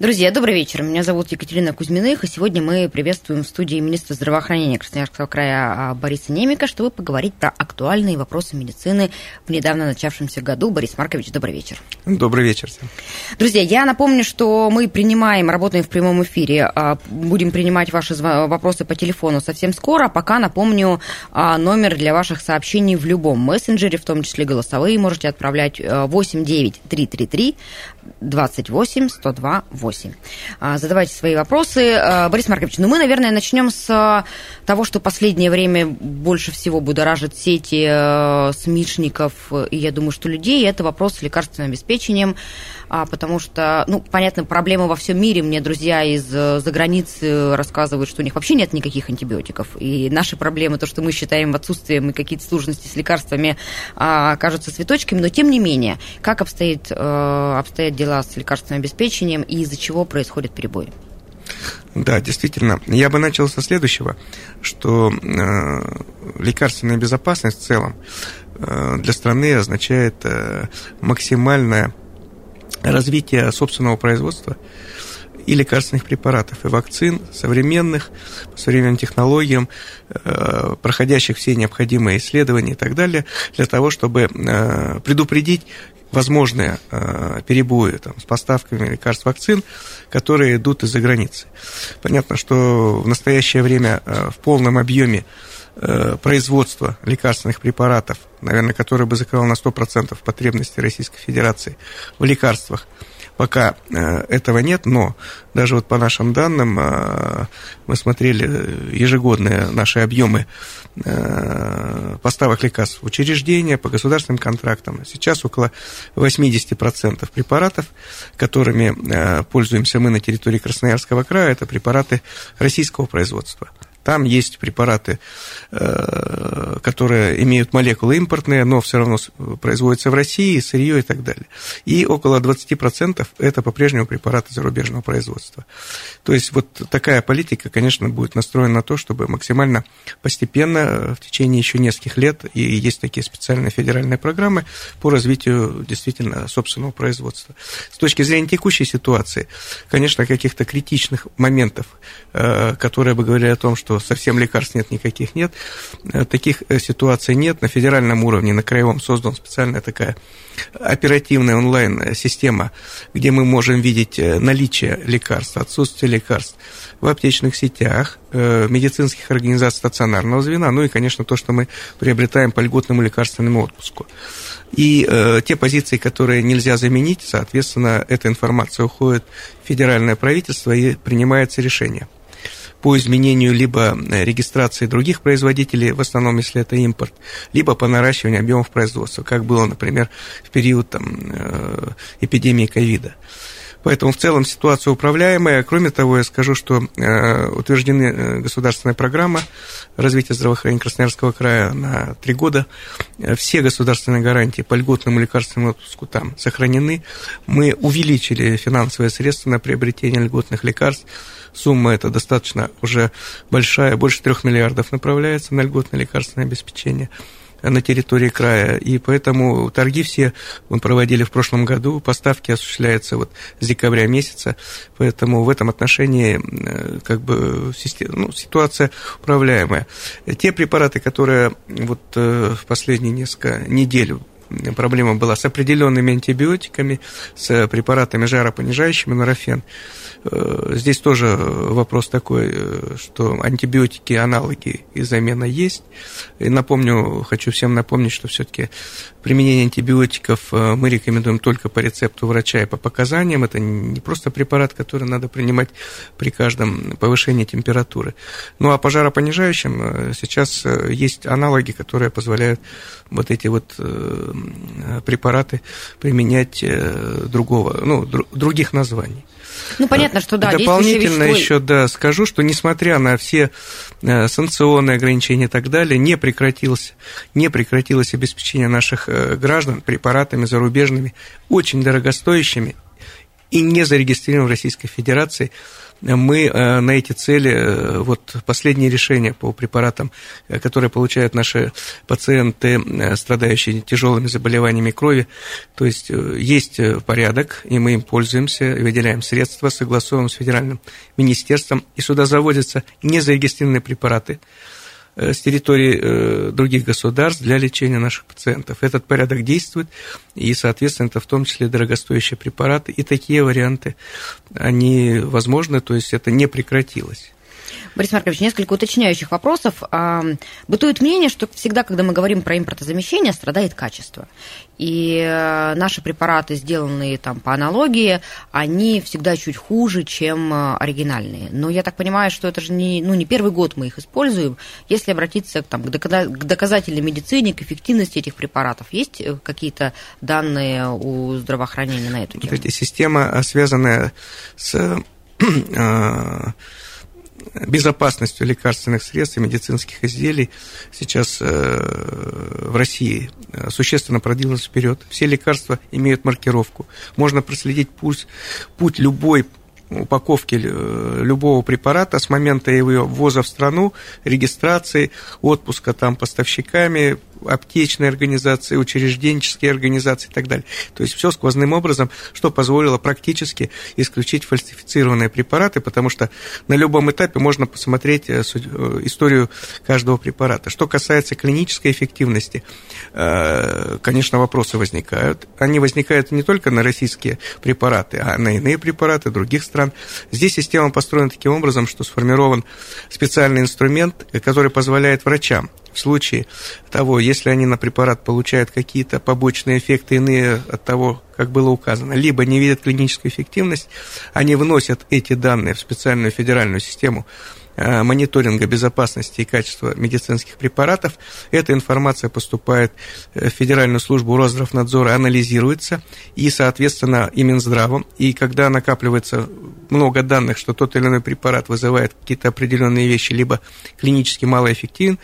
Друзья, добрый вечер. Меня зовут Екатерина Кузьминых, и сегодня мы приветствуем в студии министра здравоохранения Красноярского края а, Бориса Немика, чтобы поговорить про актуальные вопросы медицины в недавно начавшемся году. Борис Маркович, добрый вечер. Добрый вечер всем. Друзья, я напомню, что мы принимаем, работаем в прямом эфире, а, будем принимать ваши вопросы по телефону совсем скоро. Пока напомню а, номер для ваших сообщений в любом мессенджере, в том числе голосовые, можете отправлять 89333 28 102 8. Задавайте свои вопросы. А, Борис Маркович, ну мы, наверное, начнем с а, того, что последнее время больше всего будоражит сети а, СМИшников, и я думаю, что людей, это вопрос с лекарственным обеспечением, потому что, ну, понятно, проблема во всем мире. Мне друзья из-за границы рассказывают, что у них вообще нет никаких антибиотиков. И наши проблемы, то, что мы считаем отсутствием и какие-то сложности с лекарствами, кажутся цветочками, но тем не менее, как обстоит, обстоят дела с лекарственным обеспечением и из-за чего происходят перебои? Да, действительно. Я бы начал со следующего, что э, лекарственная безопасность в целом э, для страны означает э, максимальное развитие собственного производства и лекарственных препаратов, и вакцин современных, по современным технологиям, э, проходящих все необходимые исследования и так далее, для того, чтобы э, предупредить возможные э, перебои там, с поставками лекарств, вакцин, которые идут из-за границы. Понятно, что в настоящее время э, в полном объеме э, производства лекарственных препаратов, наверное, которое бы закрывало на 100% потребности Российской Федерации в лекарствах, Пока э, этого нет, но даже вот по нашим данным э, мы смотрели ежегодные наши объемы э, поставок лекарств в учреждения по государственным контрактам. Сейчас около 80% препаратов, которыми пользуемся мы на территории Красноярского края, это препараты российского производства. Там есть препараты, э, которые имеют молекулы импортные, но все равно производятся в России, сырье и так далее. И около 20% это по-прежнему препараты зарубежного производства. То есть вот такая политика, конечно, будет настроена на то, чтобы максимально постепенно в течение еще нескольких лет, и есть такие специальные федеральные программы по развитию действительно собственного производства. С точки зрения текущей ситуации, конечно, каких-то критичных моментов, э, которые бы говорили о том, что что совсем лекарств нет, никаких нет. Э, таких э, ситуаций нет. На федеральном уровне, на краевом создана специальная такая оперативная онлайн-система, где мы можем видеть э, наличие лекарств, отсутствие лекарств в аптечных сетях, медицинских организаций стационарного звена, ну и, конечно, то, что мы приобретаем по льготному лекарственному отпуску. И э, те позиции, которые нельзя заменить, соответственно, эта информация уходит в федеральное правительство и принимается решение по изменению либо э, регистрации других производителей, в основном, если это импорт, либо по наращиванию объемов производства, как было, например, в период там, э, эпидемии ковида. Поэтому в целом ситуация управляемая. Кроме того, я скажу, что э, утверждены э, государственная программа развития здравоохранения Красноярского края на три года. Все государственные гарантии по льготному лекарственному отпуску там сохранены. Мы увеличили финансовые средства на приобретение льготных лекарств сумма эта достаточно уже большая, больше трех миллиардов направляется на льготное лекарственное обеспечение на территории края, и поэтому торги все мы проводили в прошлом году, поставки осуществляются вот с декабря месяца, поэтому в этом отношении э, как бы ну, ситуация управляемая. Те препараты, которые вот э, в последние несколько недель проблема была с определенными антибиотиками, с препаратами жаропонижающими, норофен, Э, здесь тоже вопрос такой, э, что антибиотики, аналоги и замена есть. И напомню, хочу всем напомнить, что все-таки применение антибиотиков э, мы рекомендуем только по рецепту врача и по показаниям. Это не просто препарат, который надо принимать при каждом повышении температуры. Ну а по жаропонижающим сейчас есть аналоги, которые позволяют вот эти вот препараты применять другого, ну, других названий. Ну, понятно, что да. Дополнительно еще, да, скажу, что несмотря на все э, санкционные ограничения и так далее, не прекратилось, не прекратилось обеспечение наших э, граждан препаратами зарубежными, очень дорогостоящими и не зарегистрированными в Российской Федерации мы э, на эти цели, э, вот последние решения по препаратам, э, которые получают наши пациенты, страдающие тяжелыми заболеваниями крови, то есть есть порядок, и мы им пользуемся, выделяем средства, согласовываем с федеральным министерством, и сюда заводятся незарегистрированные препараты, с территории э, других государств для лечения наших пациентов. Этот порядок действует, и, соответственно, это в том числе дорогостоящие препараты, и такие варианты, они возможны, то есть это не прекратилось. Борис Маркович, несколько уточняющих вопросов. Бытует мнение, что всегда, когда мы говорим про импортозамещение, страдает качество. И э, наши препараты, сделанные там по аналогии, они всегда чуть хуже, чем э, оригинальные. Но я так понимаю, что это же не, ну, не первый год мы их используем. Если обратиться там, к доказательной медицине, к эффективности этих препаратов, есть э, какие-то данные у здравоохранения на эту тему? Система, связанная с безопасностью лекарственных средств и медицинских изделий сейчас э, в России э, существенно продвинулась вперед. Все лекарства имеют маркировку. Можно проследить путь, путь любой упаковки э, любого препарата с момента его ввоза в страну, регистрации, отпуска там поставщиками, аптечные организации, учрежденческие организации и так далее. То есть все сквозным образом, что позволило практически исключить фальсифицированные препараты, потому что на любом этапе можно посмотреть э, э, историю каждого препарата. Что касается клинической эффективности, э, конечно, вопросы возникают. Они возникают не только на российские препараты, а на иные препараты других стран. Здесь система построена таким образом, что сформирован специальный инструмент, который позволяет врачам в случае того, если они на препарат получают какие-то побочные эффекты иные от того, как было указано, либо не видят клиническую эффективность, они вносят эти данные в специальную федеральную систему мониторинга безопасности и качества медицинских препаратов. Эта информация поступает в Федеральную службу Росздравнадзора, анализируется и, соответственно, и Минздравом. И когда накапливается много данных, что тот или иной препарат вызывает какие-то определенные вещи, либо клинически малоэффективен,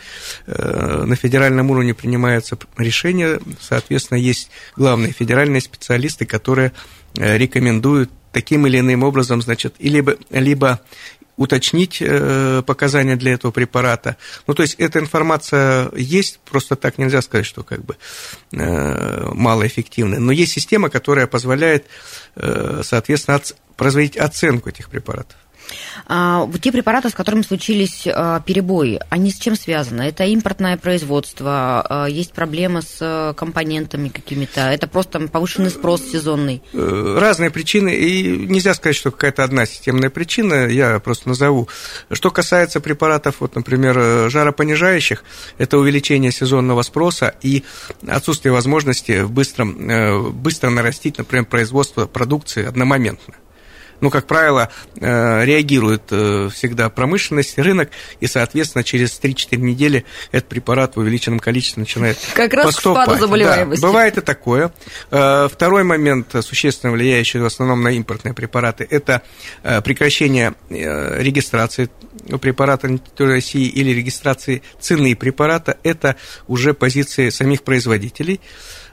э, на федеральном уровне принимаются решения. Соответственно, есть главные федеральные специалисты, которые э, рекомендуют таким или иным образом, значит, либо, либо уточнить э, показания для этого препарата. Ну, то есть эта информация есть, просто так нельзя сказать, что как бы э, малоэффективная. Но есть система, которая позволяет, э, соответственно, производить оценку этих препаратов. А, те препараты, с которыми случились а, перебои, они с чем связаны? Это импортное производство, а, есть проблемы с э, компонентами какими-то, это просто повышенный спрос сезонный? Э, разные причины, и нельзя сказать, что какая-то одна системная причина, я просто назову. Что касается препаратов, вот, например, э, жаропонижающих, это увеличение сезонного спроса и отсутствие возможности в быстром, быстро нарастить, например, производство продукции одномоментно ну, как правило, э, реагирует э, всегда промышленность, рынок, и, соответственно, через 3-4 недели этот препарат в увеличенном количестве начинает Как раз поступать. к спаду заболеваемости. Да, бывает и такое. Э, второй момент, существенно влияющий в основном на импортные препараты, это прекращение регистрации препарата на территории России или регистрации цены препарата. Это уже позиции самих производителей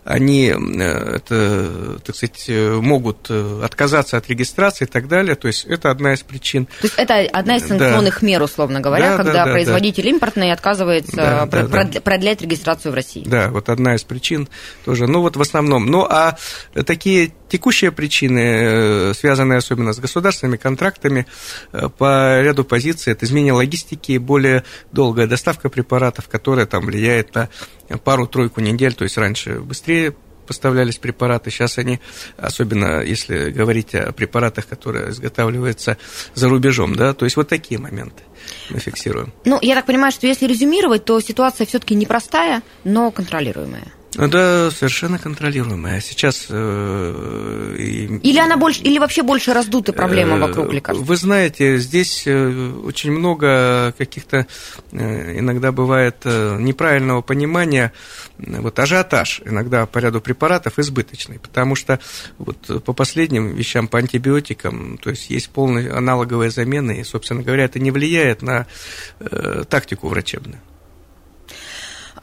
они э, это, так сказать, э, могут э, отказаться от регистрации и так далее. То есть это одна из причин. То есть это одна из санкционных да. мер, условно говоря, да, когда да, производитель да. импортный отказывается да, да, да. продлять регистрацию в России. Да, вот одна из причин тоже. Ну вот в основном. Ну а такие текущие причины, связанные особенно с государственными контрактами, по ряду позиций, это изменение логистики, более долгая доставка препаратов, которая там влияет на пару-тройку недель, то есть раньше быстрее поставлялись препараты, сейчас они, особенно если говорить о препаратах, которые изготавливаются за рубежом, да, то есть вот такие моменты мы фиксируем. Ну, я так понимаю, что если резюмировать, то ситуация все-таки непростая, но контролируемая. Да, совершенно контролируемая. Сейчас... Э, или она больше, или вообще больше раздута проблема вокруг лекарств? Вы знаете, здесь очень много каких-то иногда бывает неправильного понимания. Вот ажиотаж иногда по ряду препаратов избыточный, потому что вот по последним вещам, по антибиотикам, то есть есть полная аналоговая замена, и, собственно говоря, это не влияет на э, тактику врачебную.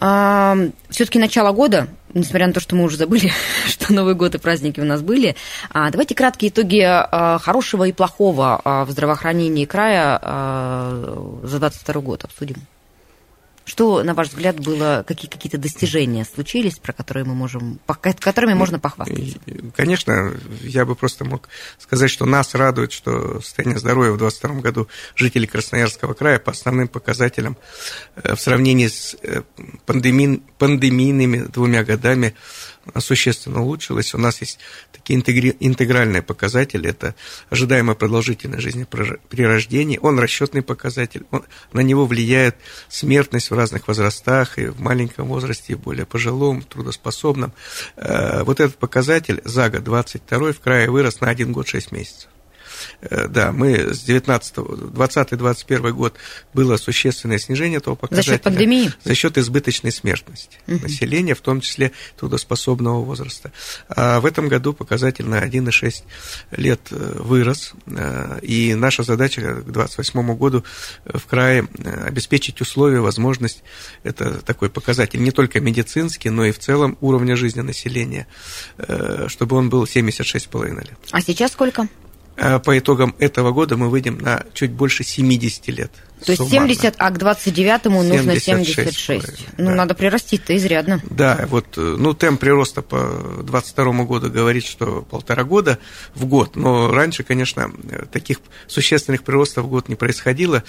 А, все-таки начало года, несмотря на то, что мы уже забыли, что Новый год и праздники у нас были, а, давайте краткие итоги а, хорошего и плохого а, в здравоохранении края а, за 2022 год обсудим. Что, на ваш взгляд, было, какие какие-то достижения случились, про которые мы можем, которыми можно похвастаться? Конечно, я бы просто мог сказать, что нас радует, что состояние здоровья в 2022 году жителей Красноярского края по основным показателям э, в сравнении с э, пандеми, пандемийными двумя годами существенно улучшилось. У нас есть такие интегральные показатели. Это ожидаемая продолжительность жизни при рождении. Он расчетный показатель. Он, на него влияет смертность в разных возрастах, и в маленьком возрасте, и более пожилом, трудоспособном. Э, вот этот показатель за год 22 в крае вырос на 1 год 6 месяцев. Э, да, мы с 19 20-21 год было существенное снижение этого показателя. За счет пандемии? За счет избыточной смертности угу. населения, в том числе трудоспособного возраста. А в этом году показатель на 1,6 лет э, вырос, э, и наша задача к 2028 году в крае обеспечить условия, возможность, это такой показатель не только медицинский, но и в целом уровня жизни населения, чтобы он был 76,5 лет. А сейчас сколько? А по итогам этого года мы выйдем на чуть больше 70 лет. То есть 70, а к 29-му нужно 76. 76. Ну, да. надо прирастить-то изрядно. Да, вот, ну, темп прироста по 22 году говорит, что полтора года в год, но раньше, конечно, таких существенных приростов в год не происходило.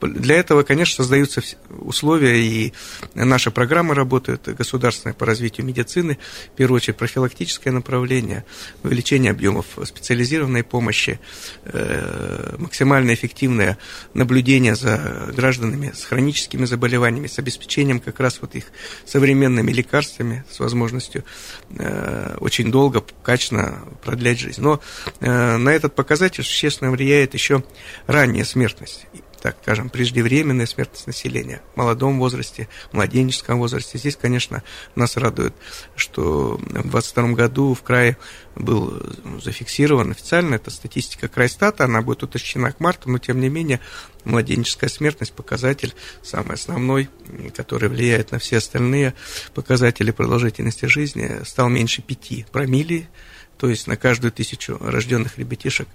Для этого, конечно, создаются условия, и наша программа работает, государственная по развитию медицины, в первую очередь профилактическое направление, увеличение объемов специализированной помощи, э, максимально эффективное наблюдение за гражданами с хроническими заболеваниями, с обеспечением как раз вот их современными лекарствами, с возможностью э, очень долго, качественно продлять жизнь. Но э, на этот показатель существенно влияет еще ранняя смертность так скажем, преждевременная смертность населения в молодом возрасте, в младенческом возрасте. Здесь, конечно, нас радует, что в 2022 году в крае был зафиксирован официально, это статистика Крайстата, она будет уточнена к марту, но тем не менее младенческая смертность показатель самый основной, который влияет на все остальные показатели продолжительности жизни, стал меньше 5 промилле, то есть на каждую тысячу рожденных ребятишек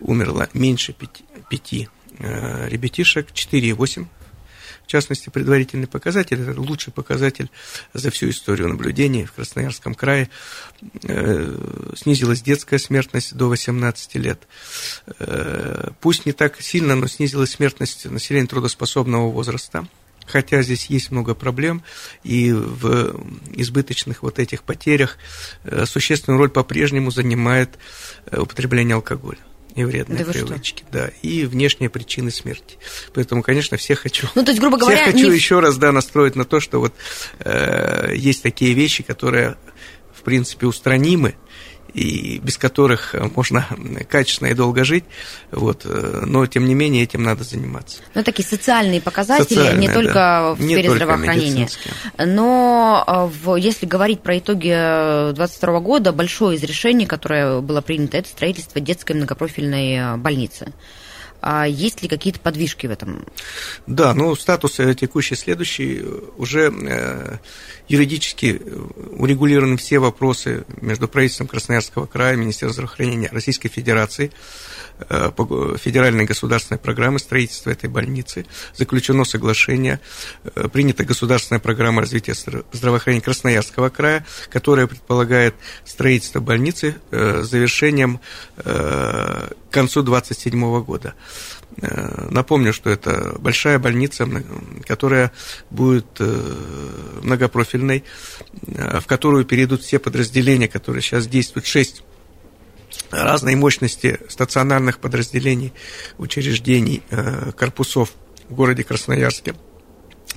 умерло меньше 5, 5 Э, ребятишек 4,8. В частности, предварительный показатель, это лучший показатель за всю историю наблюдений в Красноярском крае. Э, снизилась детская смертность до 18 лет. Э, пусть не так сильно, но снизилась смертность населения трудоспособного возраста хотя здесь есть много проблем, и в избыточных вот этих потерях существенную роль по-прежнему занимает употребление алкоголя и вредные да привычки, да, и внешние причины смерти. Поэтому, конечно, всех хочу, ну, то есть, грубо говоря, всех хочу не... еще раз, да, настроить на то, что вот э, есть такие вещи, которые, в принципе, устранимы, и без которых можно качественно и долго жить, вот, но тем не менее этим надо заниматься. Ну, такие социальные показатели, социальные, не только да. в сфере не здравоохранения. Но а, в, если говорить про итоги 2022 года, большое из решений, которое было принято, это строительство детской многопрофильной больницы. А есть ли какие-то подвижки в этом? Да, ну статус э, текущий следующий. Уже э, юридически урегулированы все вопросы между правительством Красноярского края, Министерством здравоохранения Российской Федерации Э, федеральной государственной программы строительства этой больницы. Заключено соглашение, э, принята государственная программа развития здравоохранения Красноярского края, которая предполагает строительство больницы э, с завершением к концу 2027 года. Напомню, что это большая больница, которая будет многопрофильной, в которую перейдут все подразделения, которые сейчас действуют, шесть разной мощности стационарных подразделений, учреждений, э, корпусов в городе Красноярске.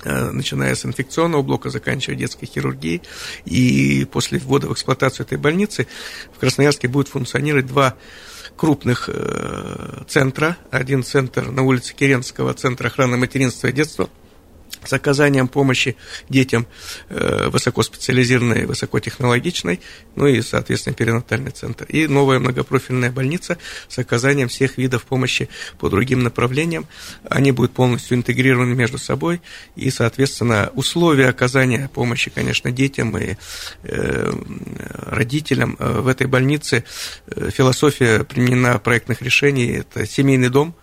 Э, начиная с инфекционного блока, заканчивая детской хирургией. И после ввода в эксплуатацию этой больницы в Красноярске будет функционировать два крупных э, центра. Один центр на улице Керенского, центр охраны материнства и детства – с оказанием помощи детям э, высокоспециализированной, высокотехнологичной, ну и, соответственно, перинатальный центр. И новая многопрофильная больница с оказанием всех видов помощи по другим направлениям. Они будут полностью интегрированы между собой, и, соответственно, условия оказания помощи, конечно, детям и э, родителям э, в этой больнице, философия применена проектных решений, это семейный дом,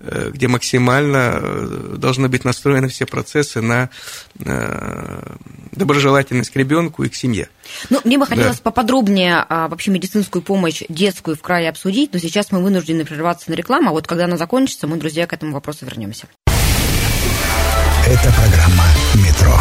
где максимально э, должны быть настроены все процессы на э, доброжелательность к ребенку и к семье. Ну, мне бы хотелось да. поподробнее а, вообще медицинскую помощь детскую в крае обсудить, но сейчас мы вынуждены прерваться на рекламу, а вот когда она закончится, мы, друзья, к этому вопросу вернемся. Это программа «Метро».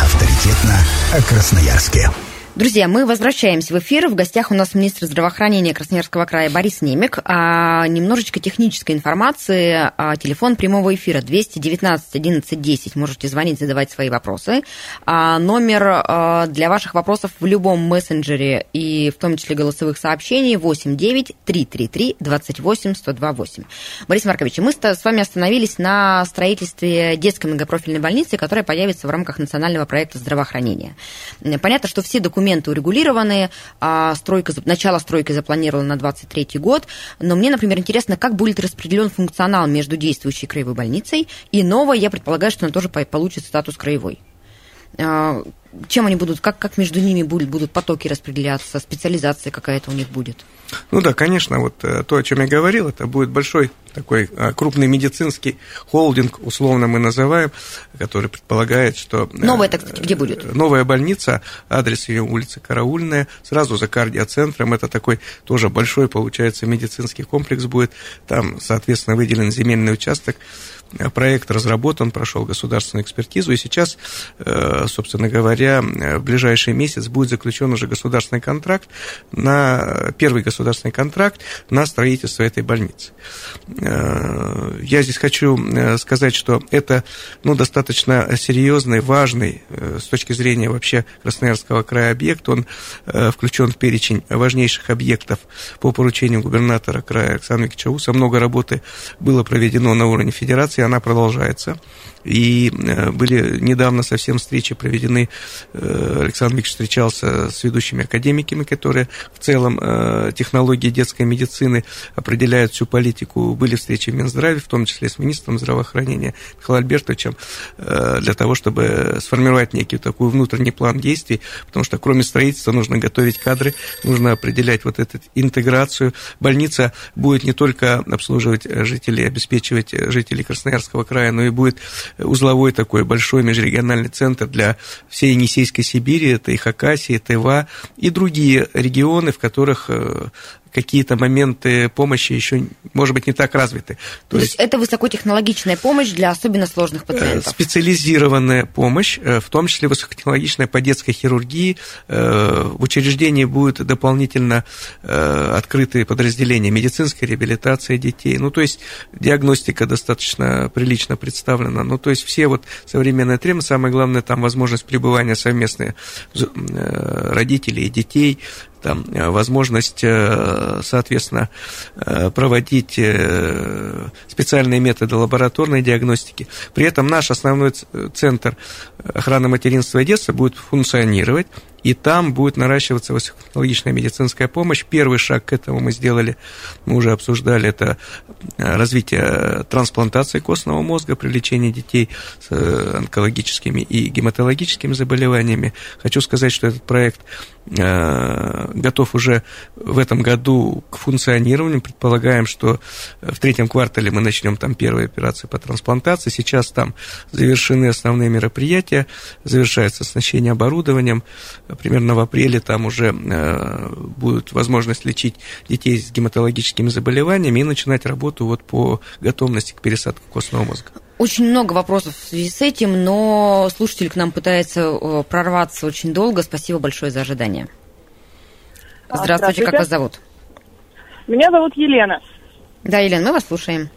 Авторитетно о Красноярске. Друзья, мы возвращаемся в эфир. В гостях у нас министр здравоохранения Красноярского края Борис Немик. А, немножечко технической информации. А, телефон прямого эфира 219 11 10. Можете звонить, задавать свои вопросы. А, номер а, для ваших вопросов в любом мессенджере и в том числе голосовых сообщений 8 9 333 28 128. Борис Маркович, мы с вами остановились на строительстве детской многопрофильной больницы, которая появится в рамках национального проекта здравоохранения. Понятно, что все документы документы урегулированы, а стройка, начало стройки запланировано на 23 год. Но мне, например, интересно, как будет распределен функционал между действующей краевой больницей и новой, я предполагаю, что она тоже получит статус краевой. А, чем они будут, как, как между ними будут, будут потоки распределяться, специализация какая-то у них будет? Ну да, конечно, вот э, то, о чем я говорил, это будет большой такой э, крупный медицинский холдинг, условно мы называем, который предполагает, что... Э, новая, так сказать, где будет? Новая больница, адрес ее улица Караульная, сразу за кардиоцентром, это такой тоже большой, получается, медицинский комплекс будет, там, соответственно, выделен земельный участок, проект разработан, прошел государственную экспертизу, и сейчас, собственно говоря, в ближайший месяц будет заключен уже государственный контракт на первый государственный контракт на строительство этой больницы. Э, я здесь хочу э, сказать, что это ну, достаточно серьезный, важный э, с точки зрения вообще Красноярского края объект. Он включен в перечень важнейших объектов по поручению губернатора края Александра Викторовича Уса. Много работы было проведено на уровне федерации, она продолжается. И были недавно совсем встречи проведены, Александр Викторович встречался с ведущими академиками, которые в целом технологии детской медицины определяют всю политику. Были встречи в Минздраве, в том числе с министром здравоохранения Михаилом Альбертовичем, э, для того, чтобы сформировать некий такой внутренний план действий, потому что кроме строительства нужно готовить кадры, нужно определять вот эту интеграцию. Больница будет не только обслуживать жителей, обеспечивать жителей Красноярского края, но и будет узловой такой большой межрегиональный центр для всей Енисейской Сибири, это и Хакасия, Тыва, и другие регионы, в которых э, какие-то моменты помощи еще, может быть, не так развиты. То, То есть, есть это высокотехнологичная помощь для особенно сложных э, пациентов? Специализированная помощь, э, в том числе высокотехнологичная по детской хирургии. Э, в учреждении будет дополнительно открытые подразделения медицинской реабилитации детей. Ну, то есть диагностика достаточно прилично представлена. Ну, то есть все вот современные требования, самое главное, там возможность пребывания совместной родителей и детей, там, э, возможность, э, соответственно, э, проводить специальные методы лабораторной диагностики. При этом наш основной центр охраны материнства и детства будет функционировать и там будет наращиваться высокотехнологичная медицинская помощь. Первый шаг к этому мы сделали, мы уже обсуждали, это э, развитие трансплантации костного мозга при лечении детей с э, онкологическими и гематологическими заболеваниями. Хочу сказать, что этот проект э, готов уже в этом году к функционированию. Предполагаем, что в третьем квартале мы начнем там первые операции по трансплантации. Сейчас там завершены основные мероприятия, завершается оснащение оборудованием примерно в апреле там уже э, будет возможность лечить детей с гематологическими заболеваниями и начинать работу вот по готовности к пересадке костного мозга. Очень много вопросов в связи с этим, но слушатель к нам пытается э, прорваться очень долго. Спасибо большое за ожидание. Здравствуйте, Здравствуйте. как вас зовут? Меня зовут Елена. Да, Елена, мы вас слушаем.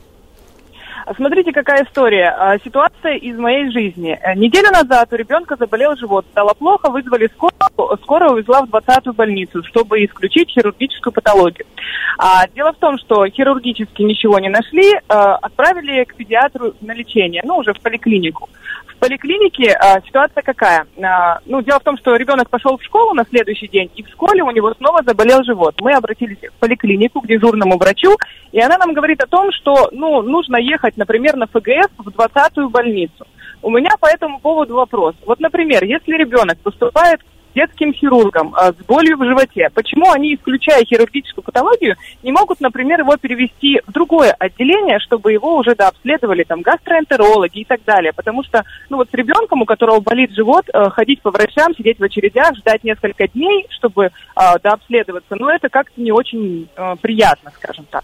Смотрите, какая история. А, Ситуация из моей жизни. Э, Неделю назад у ребенка заболел живот, стало плохо, вызвали скорую, скорая увезла в 20-ю больницу, чтобы исключить хирургическую патологию. А, дело в том, что хирургически ничего не нашли, э, отправили к педиатру на лечение, ну, уже в поликлинику. Поликлинике а, ситуация какая? А, ну, дело в том, что ребенок пошел в школу на следующий день, и в школе у него снова заболел живот. Мы обратились в поликлинику к дежурному врачу, и она нам говорит о том, что, ну, нужно ехать, например, на ФГС в 20-ю больницу. У меня по этому поводу вопрос. Вот, например, если ребенок поступает детским хирургам э, с болью в животе, почему они, исключая хирургическую патологию, не могут, например, его перевести в другое отделение, чтобы его уже дообследовали там гастроэнтерологи и так далее? Потому что, ну вот с ребенком, у которого болит живот, э, ходить по врачам, сидеть в очередях, ждать несколько дней, чтобы э, дообследоваться, ну это как-то не очень э, приятно, скажем так.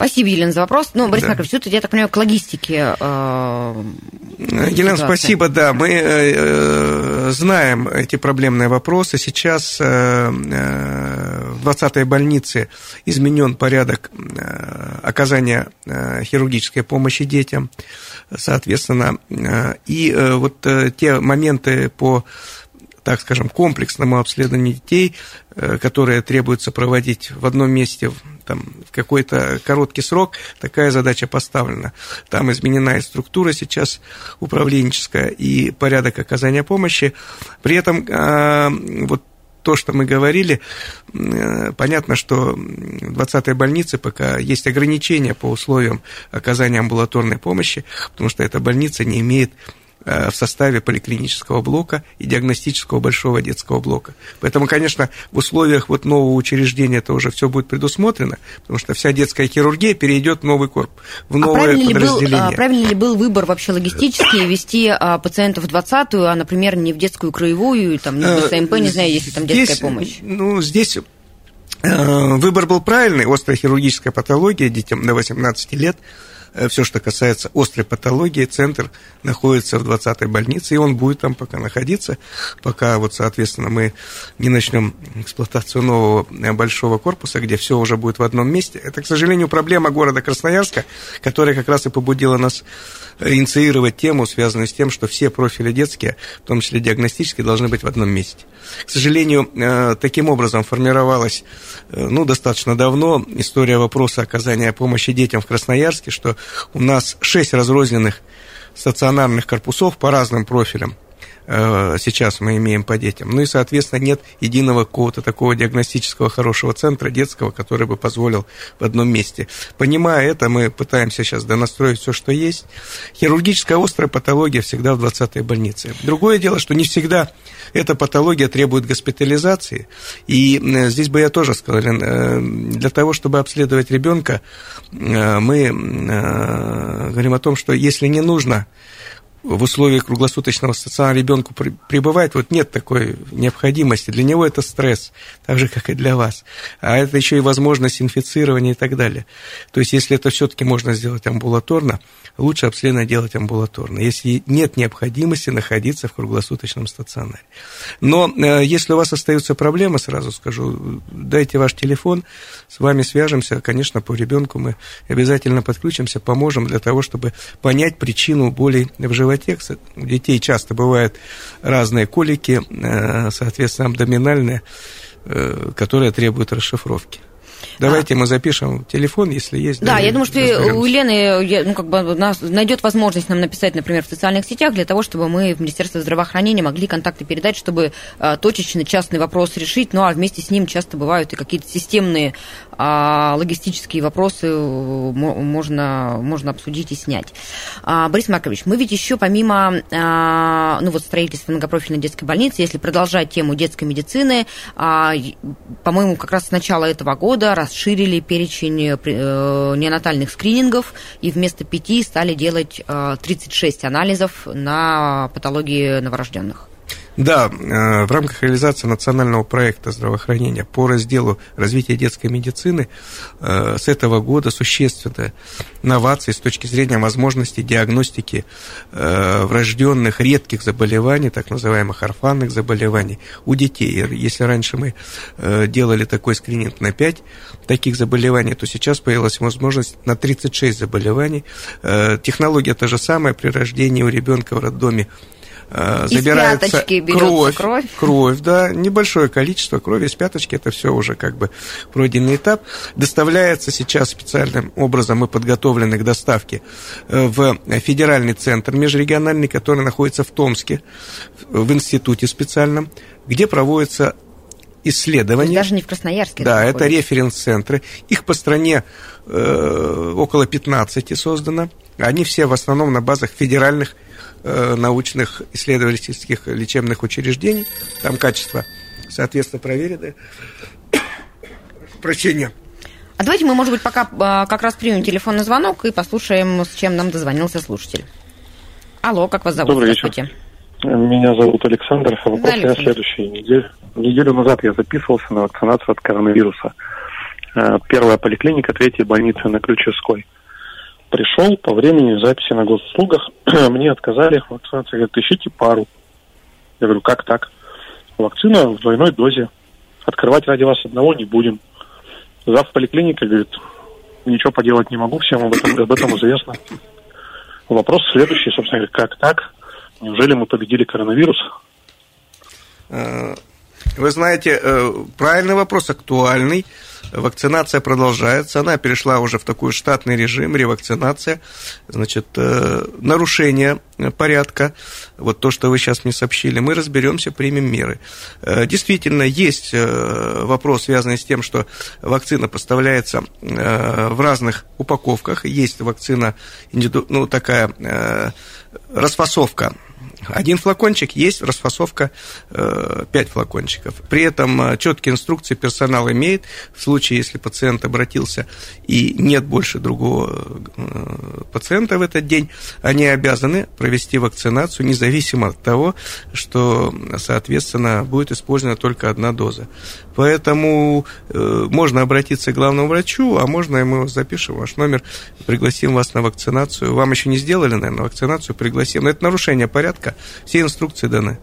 Спасибо, Елена, за вопрос. Ну, Борис Да. Маркович, тут, я так понимаю, к логистике. э, Елена, ситуации. спасибо, да, мы э, э, знаем эти проблемные вопросы. Сейчас э, э, в 20-й больнице изменен порядок э, оказания э, хирургической помощи детям, соответственно. э, И э, вот э, те моменты по так скажем, комплексному обследованию детей, э, которые требуется проводить в одном месте там, в какой-то короткий срок, такая задача поставлена. Там изменена и структура сейчас управленческая, и порядок оказания помощи. При этом э, вот то, что мы говорили, э, понятно, что в 20-й больнице пока есть ограничения по условиям оказания амбулаторной помощи, потому что эта больница не имеет в составе поликлинического блока и диагностического большого детского блока. Поэтому, конечно, в условиях вот нового учреждения это уже все будет предусмотрено, потому что вся детская хирургия перейдет в новый корпус, в А новое правильно ли, был, подразделение. а, правильно ли был выбор вообще логистический вести а, пациентов в 20-ю, а, например, не в детскую краевую, там, не в ДСМП, не знаю, если там детская Здесь, помощь? Ну, здесь э, выбор был правильный. Острая хирургическая патология детям до 18 лет. Все, что касается острой патологии, центр находится в 20-й больнице, и он будет там пока находиться, пока, вот, соответственно, мы не начнем эксплуатацию нового э, большого корпуса, где все уже будет в одном месте. Это, к сожалению, проблема города Красноярска, которая как раз и побудила нас э, инициировать тему, связанную с тем, что все профили детские, в том числе диагностические, должны быть в одном месте. К сожалению, э, таким образом формировалась, э, ну, достаточно давно история вопроса оказания помощи детям в Красноярске, что у нас шесть разрозненных стационарных корпусов по разным профилям сейчас мы имеем по детям. Ну и, соответственно, нет единого какого-то такого диагностического хорошего центра детского, который бы позволил в одном месте. Понимая это, мы пытаемся сейчас донастроить все, что есть. Хирургическая острая патология всегда в 20-й больнице. Другое дело, что не всегда эта патология требует госпитализации. И э, здесь бы я тоже сказал, э, для того, чтобы обследовать ребенка, э, мы э, говорим о том, что если не нужно в условиях круглосуточного стационара ребенку пребывать, вот нет такой необходимости. Для него это стресс, так же, как и для вас. А это еще и возможность инфицирования и так далее. То есть, если это все-таки можно сделать амбулаторно, лучше обследование делать амбулаторно, если нет необходимости находиться в круглосуточном стационаре. Но э, если у вас остаются проблемы, сразу скажу, дайте ваш телефон, с вами свяжемся, конечно, по ребенку мы обязательно подключимся, поможем для того, чтобы понять причину боли в животе. Кс- У детей часто бывают разные колики, э, соответственно, абдоминальные, э, которые требуют расшифровки. Давайте мы запишем телефон, если есть. Да, я думаю, что у Елены я- ну, как бы, нас найдет возможность нам написать, например, в социальных сетях, для того, чтобы мы в Министерство здравоохранения могли контакты передать, чтобы а, точечно частный вопрос решить. Ну, а вместе с ним часто бывают и какие-то системные а, логистические вопросы э, мо- можно, можно обсудить и снять. А, Борис Маркович, мы ведь еще помимо а, ну, вот строительства многопрофильной детской больницы, если продолжать тему детской медицины, а, по-моему, как раз с начала этого года расширили перечень э, э, неонатальных скринингов и вместо пяти стали делать э, 36 анализов на патологии новорожденных. Да, э, в рамках реализации национального проекта здравоохранения по разделу развития детской медицины э, с этого года существенная новация с точки зрения возможности диагностики э, врожденных редких заболеваний, так называемых орфанных заболеваний у детей. Если раньше мы делали такой скрининг на 5 таких заболеваний, то сейчас появилась возможность на 36 заболеваний. Технология та же самая при рождении у ребенка в роддоме из забирается кровь, кровь. Кровь, да, небольшое количество крови из пяточки, это все уже как бы пройденный этап. Доставляется сейчас специальным образом, мы подготовлены к доставке э, в федеральный центр межрегиональный, который находится в Томске, в институте специальном, где проводится исследования. Даже не в Красноярске. Да, это референс-центры. Их по стране э, около 15 создано. Они все в основном на базах федеральных Э, научных исследовательских лечебных учреждений. Там качество, соответственно, проверено. Прощения. А давайте мы, может быть, пока а, как раз примем телефонный звонок и послушаем, с чем нам дозвонился слушатель. Алло, как вас зовут? Добрый вечер. Меня зовут Александр. Вопрос да, Александр. следующий. Неделю, неделю назад я записывался на вакцинацию от коронавируса. Э, первая поликлиника, третья больница на Ключевской пришел по времени записи на госуслугах, мне отказали в вакцинации. Говорят, ищите пару. Я говорю, как так? Вакцина в двойной дозе. Открывать ради вас одного не будем. Зав поликлиника говорит, ничего поделать не могу, всем об этом, об этом известно. Вопрос следующий, собственно говоря, как так? Неужели мы победили коронавирус? Э, вы знаете, э, правильный вопрос, актуальный. Вакцинация продолжается, она перешла уже в такой штатный режим, ревакцинация, значит, э, нарушение порядка, вот то, что вы сейчас мне сообщили, мы разберемся, примем меры. Э, действительно, есть э, вопрос, связанный с тем, что вакцина поставляется в разных упаковках, есть вакцина, ну, такая расфасовка один флакончик, есть расфасовка э, 5 флакончиков. При этом э, четкие инструкции персонал имеет. В случае, если пациент обратился и нет больше другого э, пациента в этот день, они обязаны провести вакцинацию, независимо от того, что, соответственно, будет использована только одна доза. Поэтому э, можно обратиться к главному врачу, а можно мы запишем ваш номер, пригласим вас на вакцинацию. Вам еще не сделали, наверное, вакцинацию, пригласим. Но это нарушение порядка, все инструкции даны.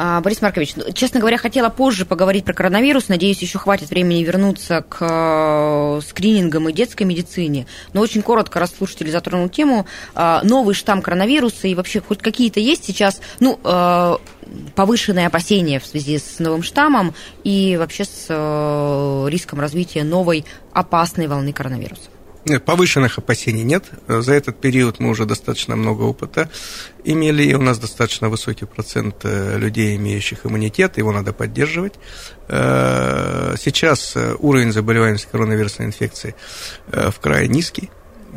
А, Борис Маркович, ну, честно говоря, хотела позже поговорить про коронавирус. Надеюсь, еще хватит времени вернуться к э, скринингам и детской медицине. Но очень коротко, раз слушатель затронул тему, а, новый штамм коронавируса и вообще хоть какие-то есть сейчас, ну, э, повышенные опасения в связи с новым штаммом и вообще с э, риском развития новой опасной волны коронавируса? Повышенных опасений нет. За этот период мы уже достаточно много опыта имели, и у нас достаточно высокий процент э, людей, имеющих иммунитет, его надо поддерживать. Э, сейчас уровень заболеваемости коронавирусной инфекцией в крае низкий,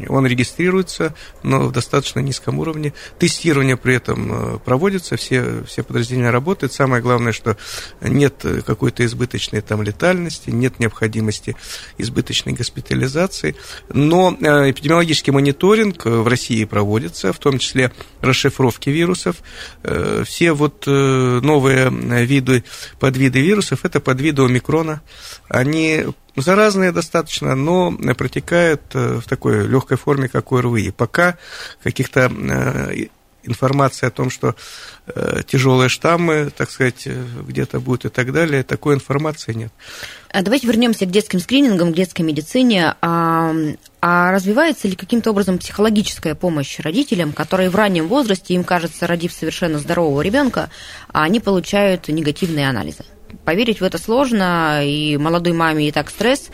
он регистрируется, но в достаточно низком уровне. Тестирование при этом э, проводится, все, все подразделения работают. Самое главное, что нет какой-то избыточной там летальности, нет необходимости избыточной госпитализации. Но э, эпидемиологический мониторинг в России проводится, в том числе расшифровки вирусов. Э, все вот новые виды, подвиды вирусов, это подвиды омикрона. Они заразные достаточно, но протекают э, в такой легкой форме, как ОРВИ. Пока каких-то э, информации о том, что э, тяжелые штаммы, так сказать, где-то будут и так далее, такой информации нет. А давайте вернемся к детским скринингам, к детской медицине. А, а развивается ли каким-то образом психологическая помощь родителям, которые в раннем возрасте, им кажется, родив совершенно здорового ребенка, они получают негативные анализы? Поверить в это сложно, и молодой маме и так стресс,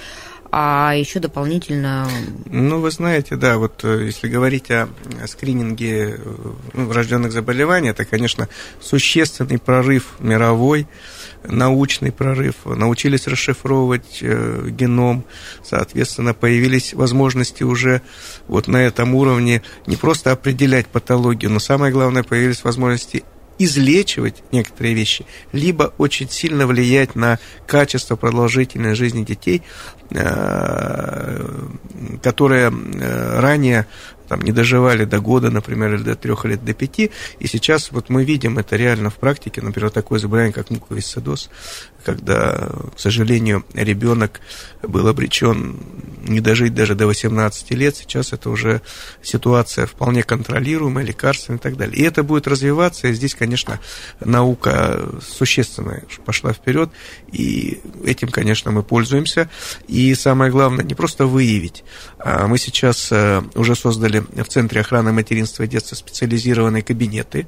а еще дополнительно... Ну, вы знаете, да, вот э, если говорить о скрининге ну, врожденных заболеваний, это, конечно, существенный прорыв мировой, научный прорыв. Научились расшифровывать э, геном, соответственно, появились возможности уже вот на этом уровне не просто определять патологию, но самое главное, появились возможности излечивать некоторые вещи, либо очень сильно влиять на качество продолжительной жизни детей, э, которые э, ранее там не доживали до года, например, или до трех лет, до пяти. И сейчас вот мы видим это реально в практике, например, такое заболевание, как муковисцидоз, когда, к сожалению, ребенок был обречен не дожить даже до 18 лет. Сейчас это уже ситуация вполне контролируемая, лекарственная и так далее. И это будет развиваться, и здесь, конечно, наука существенно пошла вперед, и этим, конечно, мы пользуемся. И самое главное, не просто выявить, а мы сейчас э, уже создали в Центре охраны материнства и детства специализированные кабинеты,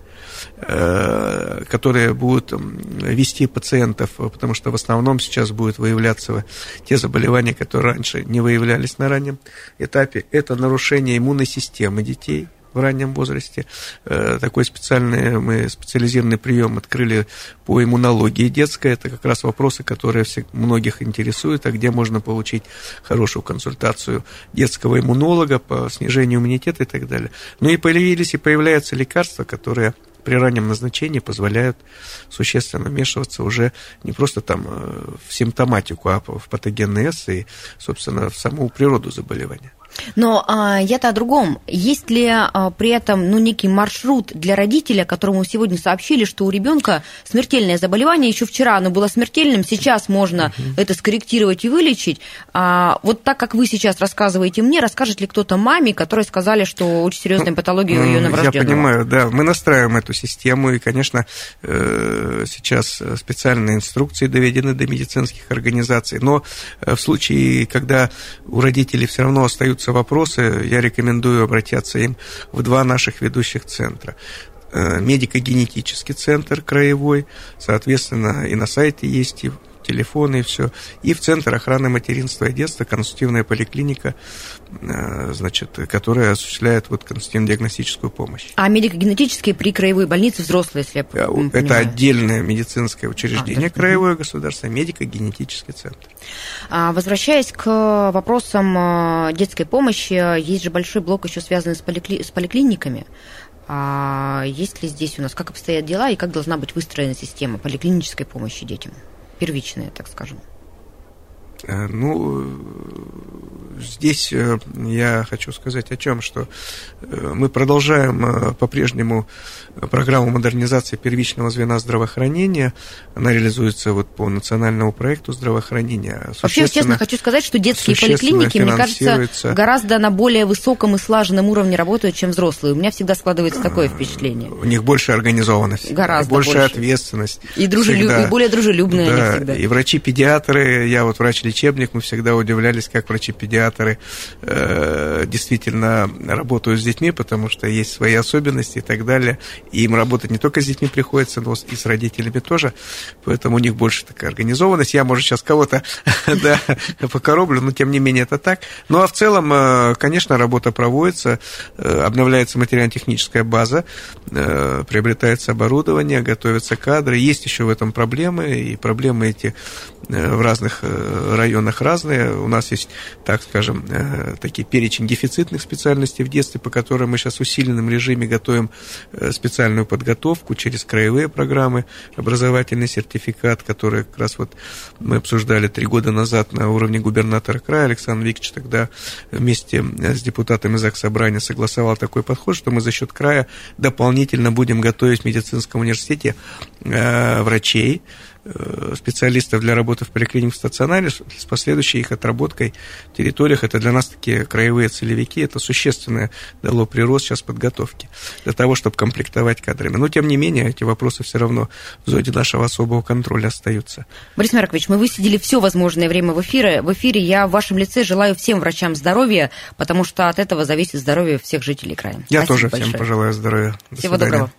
э, которые будут вести пациентов, потому что в основном сейчас будут выявляться те заболевания, которые раньше не выявлялись на раннем этапе. Это нарушение иммунной системы детей – в раннем возрасте. Э, такой специальный, мы специализированный прием открыли по иммунологии детской. Это как раз вопросы, которые многих интересуют, а где можно получить хорошую консультацию детского иммунолога по снижению иммунитета и так далее. Ну и появились и появляются лекарства, которые при раннем назначении позволяют существенно вмешиваться уже не просто там э, в симптоматику, а в патогенез и, собственно, в саму природу заболевания. Но а, я-то о другом. Есть ли а, при этом ну, некий маршрут для родителя, которому сегодня сообщили, что у ребенка смертельное заболевание, еще вчера оно было смертельным, сейчас можно угу. это скорректировать и вылечить. А, вот так как вы сейчас рассказываете мне, расскажет ли кто-то маме, которой сказали, что очень серьезная ну, патология у ее новорожденного? Я понимаю, да. Мы настраиваем эту систему, и, конечно, э, сейчас специальные инструкции доведены до медицинских организаций. Но э, в случае, когда у родителей все равно остаются остаются вопросы, я рекомендую обратиться им в два наших ведущих центра. Э, медико-генетический центр краевой, соответственно, и на сайте есть, и телефоны, и все. И в Центр охраны материнства и детства, консультативная поликлиника, э, значит, которая осуществляет вот консультативно-диагностическую помощь. А медико-генетические при краевой больнице взрослые, если я э, понимаю? Это отдельное медицинское учреждение, а, краевое государственное, медико-генетический центр. А, возвращаясь к вопросам э, детской помощи, есть же большой блок еще связанный с, поликли... с поликлиниками. А есть ли здесь у нас, как обстоят дела и как должна быть выстроена система поликлинической помощи детям? Первичные, так скажем? Э, ну, здесь э, я хочу сказать о чем, что э, мы продолжаем по-прежнему программу модернизации первичного звена здравоохранения. Она реализуется вот по национальному проекту здравоохранения. Вообще, честно хочу сказать, что детские поликлиники, мне кажется, гораздо на более высоком и слаженном уровне работают, чем взрослые. У меня всегда складывается такое впечатление. У них больше организованность, гораздо больше, больше. ответственность. И, дружелюб... и более дружелюбные да, они всегда. И врачи-педиатры, я вот врач-лечебник, мы всегда удивлялись, как врачи-педиатры э, действительно работают с детьми, потому что есть свои особенности и так далее. И им работать не только с детьми приходится, но и с родителями тоже. Поэтому у них больше такая организованность. Я, может, сейчас кого-то да, покороблю, но тем не менее это так. Ну а в целом, э, конечно, работа проводится, э, обновляется материально-техническая база, э, приобретается оборудование, готовятся кадры. Есть еще в этом проблемы, и проблемы эти в разных районах разные. У нас есть, так скажем, такие перечень дефицитных специальностей в детстве, по которым мы сейчас в усиленном режиме готовим специальные специальную подготовку через краевые программы, образовательный сертификат, который как раз вот мы обсуждали три года назад на уровне губернатора края. Александр Викторович тогда вместе с депутатами ЗАГС Собрания согласовал такой подход, что мы за счет края дополнительно будем готовить в медицинском университете э, врачей, Э, специалистов для работы в поликлинике в стационаре с последующей их отработкой в территориях. Это для нас такие краевые целевики. Это существенное дало прирост сейчас подготовки для того, чтобы комплектовать кадрами. Но, тем не менее, эти вопросы все равно в зоне нашего особого контроля остаются. Борис Маркович, мы высидели все возможное время в эфире. В эфире я в вашем лице желаю всем врачам здоровья, потому что от этого зависит здоровье всех жителей края. Я Спасибо тоже большое. всем пожелаю здоровья. До Всего свидания. доброго.